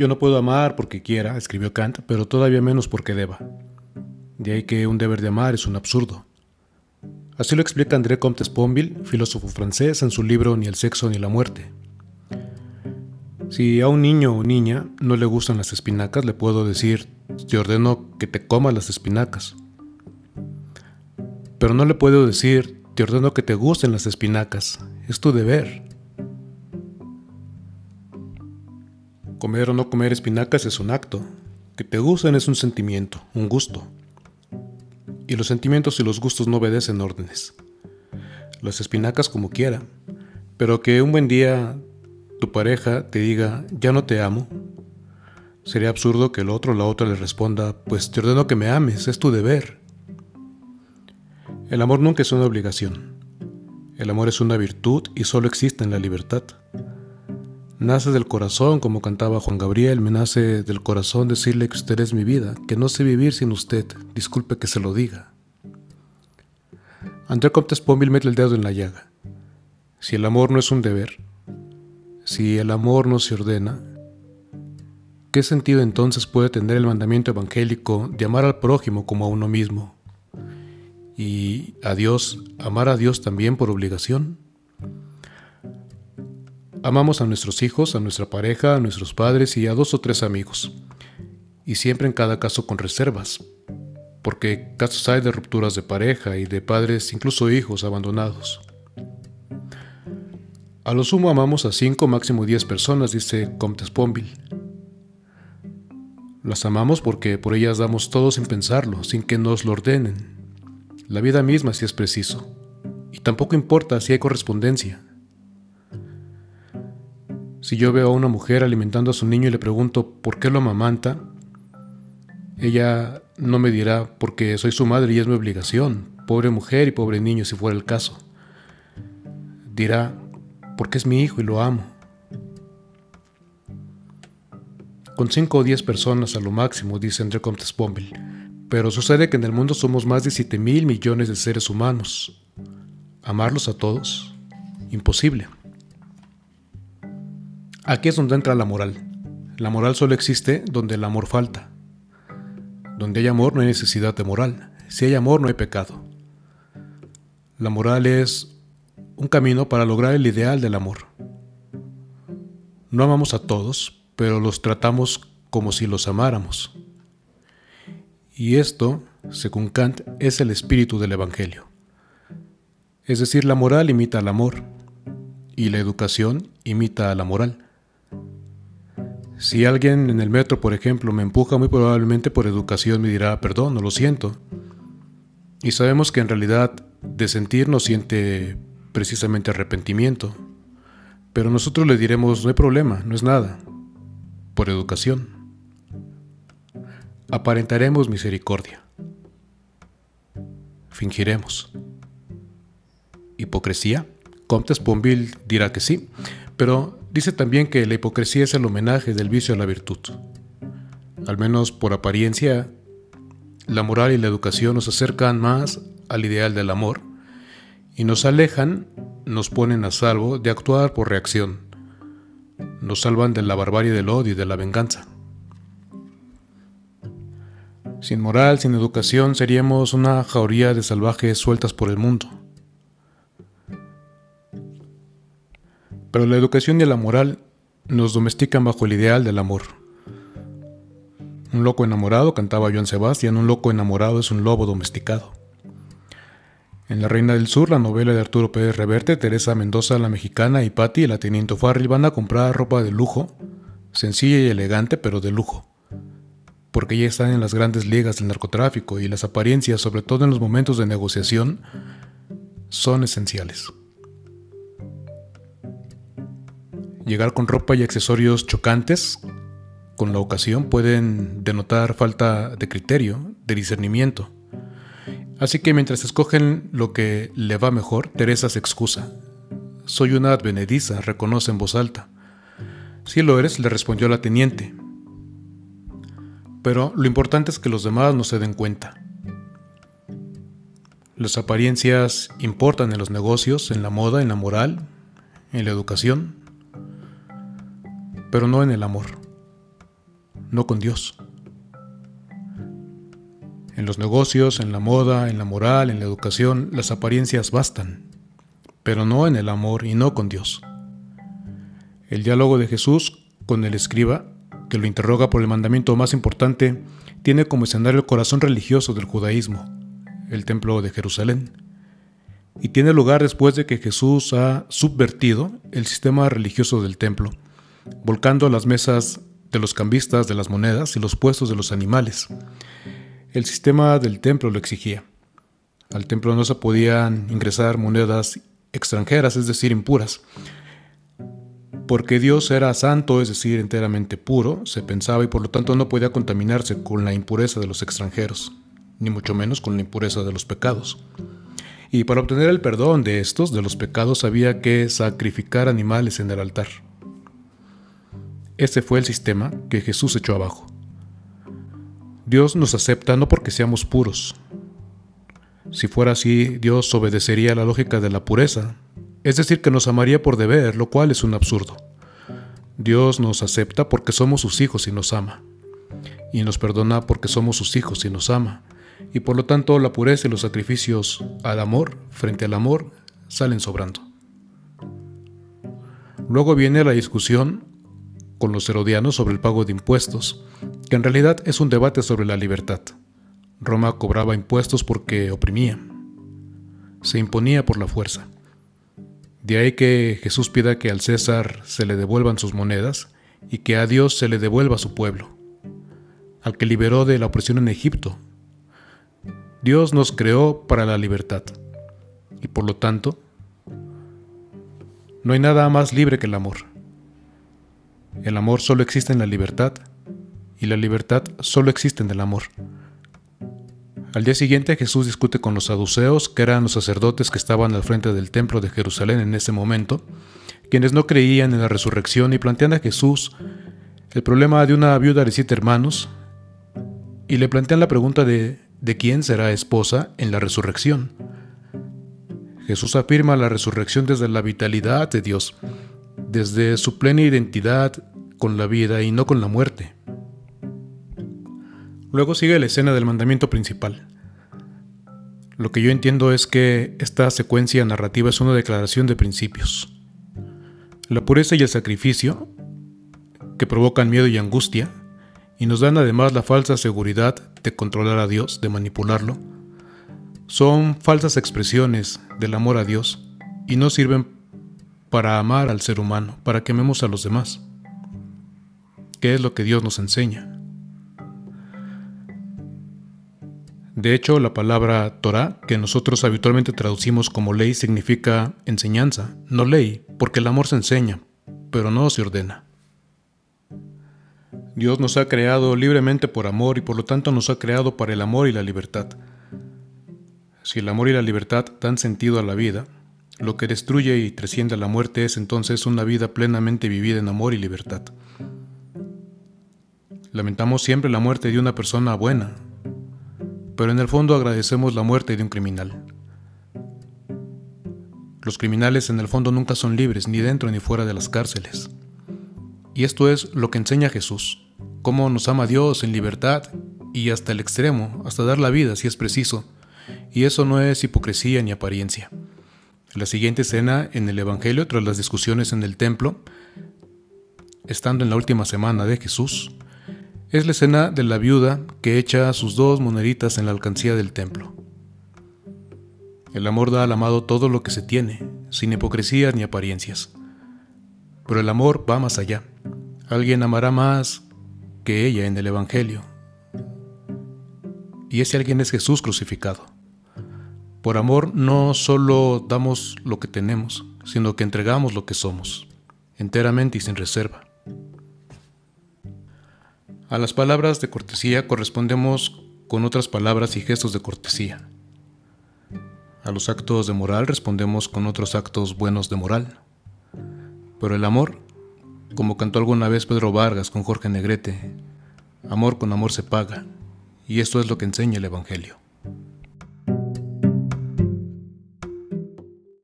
Yo no puedo amar porque quiera, escribió Kant, pero todavía menos porque deba. De ahí que un deber de amar es un absurdo. Así lo explica André Comte Sponville, filósofo francés, en su libro Ni el sexo ni la muerte. Si a un niño o niña no le gustan las espinacas, le puedo decir, te ordeno que te comas las espinacas. Pero no le puedo decir, te ordeno que te gusten las espinacas, es tu deber. Comer o no comer espinacas es un acto, que te gusten es un sentimiento, un gusto. Y los sentimientos y los gustos no obedecen órdenes. Las espinacas como quiera, pero que un buen día tu pareja te diga, ya no te amo, sería absurdo que el otro o la otra le responda, pues te ordeno que me ames, es tu deber. El amor nunca es una obligación. El amor es una virtud y solo existe en la libertad. Nace del corazón, como cantaba Juan Gabriel, me nace del corazón decirle que usted es mi vida, que no sé vivir sin usted, disculpe que se lo diga. André Comte mete el dedo en la llaga. Si el amor no es un deber, si el amor no se ordena, ¿qué sentido entonces puede tener el mandamiento evangélico de amar al prójimo como a uno mismo? Y a Dios, amar a Dios también por obligación. Amamos a nuestros hijos, a nuestra pareja, a nuestros padres y a dos o tres amigos. Y siempre en cada caso con reservas, porque casos hay de rupturas de pareja y de padres, incluso hijos abandonados. A lo sumo amamos a cinco, máximo diez personas, dice Comte Sponville. Las amamos porque por ellas damos todo sin pensarlo, sin que nos lo ordenen. La vida misma si es preciso. Y tampoco importa si hay correspondencia. Si yo veo a una mujer alimentando a su niño y le pregunto por qué lo amamanta, ella no me dirá porque soy su madre y es mi obligación, pobre mujer y pobre niño si fuera el caso. Dirá, porque es mi hijo y lo amo. Con 5 o 10 personas a lo máximo, dice André Comte Sponville, pero sucede que en el mundo somos más de 7 mil millones de seres humanos. ¿Amarlos a todos? Imposible. Aquí es donde entra la moral. La moral solo existe donde el amor falta. Donde hay amor no hay necesidad de moral. Si hay amor no hay pecado. La moral es un camino para lograr el ideal del amor. No amamos a todos, pero los tratamos como si los amáramos. Y esto, según Kant, es el espíritu del Evangelio. Es decir, la moral imita al amor y la educación imita a la moral. Si alguien en el metro, por ejemplo, me empuja muy probablemente por educación me dirá, perdón, no lo siento. Y sabemos que en realidad de sentir no siente precisamente arrepentimiento. Pero nosotros le diremos, no hay problema, no es nada, por educación. Aparentaremos misericordia. Fingiremos. ¿Hipocresía? Comte Sponville dirá que sí, pero dice también que la hipocresía es el homenaje del vicio a la virtud. Al menos por apariencia, la moral y la educación nos acercan más al ideal del amor y nos alejan, nos ponen a salvo de actuar por reacción. Nos salvan de la barbarie del odio y de la venganza. Sin moral, sin educación, seríamos una jauría de salvajes sueltas por el mundo. Pero la educación y la moral nos domestican bajo el ideal del amor. Un loco enamorado, cantaba Joan Sebastián, un loco enamorado es un lobo domesticado. En La Reina del Sur, la novela de Arturo Pérez Reverte, Teresa Mendoza, la mexicana, y Patty, la teniente Farrell, van a comprar ropa de lujo, sencilla y elegante, pero de lujo. Porque ya están en las grandes ligas del narcotráfico y las apariencias, sobre todo en los momentos de negociación, son esenciales. Llegar con ropa y accesorios chocantes con la ocasión pueden denotar falta de criterio, de discernimiento Así que mientras escogen lo que le va mejor, Teresa se excusa. Soy una advenediza, reconoce en voz alta. Si lo eres, le respondió la teniente. Pero lo importante es que los demás no se den cuenta. Las apariencias importan en los negocios, en la moda, en la moral, en la educación, pero no en el amor. no con Dios. En los negocios, en la moda, en la moral, en la educación, las apariencias bastan, pero no en el amor y no con Dios. El diálogo de Jesús con el escriba, que lo interroga por el mandamiento más importante, tiene como escenario el corazón religioso del judaísmo, el templo de Jerusalén, y tiene lugar después de que Jesús ha subvertido el sistema religioso del templo, volcando las mesas de los cambistas de las monedas y los puestos de los animales, el sistema del templo lo exigía. Al templo no se podían ingresar monedas extranjeras, es decir, impuras. Porque Dios era santo, es decir, enteramente puro, se pensaba y por lo tanto no podía contaminarse con la impureza de los extranjeros, ni mucho menos con la impureza de los pecados. Y para obtener el perdón de estos, de los pecados, había que sacrificar animales en el altar. Ese fue el sistema que Jesús echó abajo. Dios nos acepta no porque seamos puros. Si fuera así, Dios obedecería la lógica de la pureza, es decir, que nos amaría por deber, lo cual es un absurdo. Dios nos acepta porque somos sus hijos y nos ama, y nos perdona porque somos sus hijos y nos ama, y por lo tanto la pureza y los sacrificios al amor, frente al amor, salen sobrando. Luego viene la discusión con los herodianos sobre el pago de impuestos, que en realidad es un debate sobre la libertad. Roma cobraba impuestos porque oprimía, se imponía por la fuerza. De ahí que Jesús pida que al César se le devuelvan sus monedas y que a Dios se le devuelva su pueblo, al que liberó de la opresión en Egipto. Dios nos creó para la libertad y por lo tanto no hay nada más libre que el amor. El amor solo existe en la libertad y la libertad solo existe en el amor. Al día siguiente Jesús discute con los saduceos, que eran los sacerdotes que estaban al frente del templo de Jerusalén en ese momento, quienes no creían en la resurrección y plantean a Jesús el problema de una viuda de siete hermanos y le plantean la pregunta de ¿de quién será esposa en la resurrección? Jesús afirma la resurrección desde la vitalidad de Dios, desde su plena identidad con la vida y no con la muerte. Luego sigue la escena del mandamiento principal. Lo que yo entiendo es que esta secuencia narrativa es una declaración de principios. La pureza y el sacrificio, que provocan miedo y angustia, y nos dan además la falsa seguridad de controlar a Dios, de manipularlo, son falsas expresiones del amor a Dios y no sirven para amar al ser humano, para que amemos a los demás. ¿Qué es lo que Dios nos enseña? De hecho, la palabra Torah, que nosotros habitualmente traducimos como ley, significa enseñanza, no ley, porque el amor se enseña, pero no se ordena. Dios nos ha creado libremente por amor y por lo tanto nos ha creado para el amor y la libertad. Si el amor y la libertad dan sentido a la vida, lo que destruye y trasciende a la muerte es entonces una vida plenamente vivida en amor y libertad. Lamentamos siempre la muerte de una persona buena, pero en el fondo agradecemos la muerte de un criminal. Los criminales en el fondo nunca son libres, ni dentro ni fuera de las cárceles. Y esto es lo que enseña Jesús, cómo nos ama Dios en libertad y hasta el extremo, hasta dar la vida si es preciso. Y eso no es hipocresía ni apariencia. La siguiente escena en el Evangelio, tras las discusiones en el templo, estando en la última semana de Jesús, es la escena de la viuda que echa sus dos moneditas en la alcancía del templo. El amor da al amado todo lo que se tiene, sin hipocresías ni apariencias. Pero el amor va más allá. Alguien amará más que ella en el Evangelio. Y ese alguien es Jesús crucificado. Por amor no solo damos lo que tenemos, sino que entregamos lo que somos, enteramente y sin reserva. A las palabras de cortesía correspondemos con otras palabras y gestos de cortesía. A los actos de moral respondemos con otros actos buenos de moral. Pero el amor, como cantó alguna vez Pedro Vargas con Jorge Negrete, amor con amor se paga, y esto es lo que enseña el Evangelio.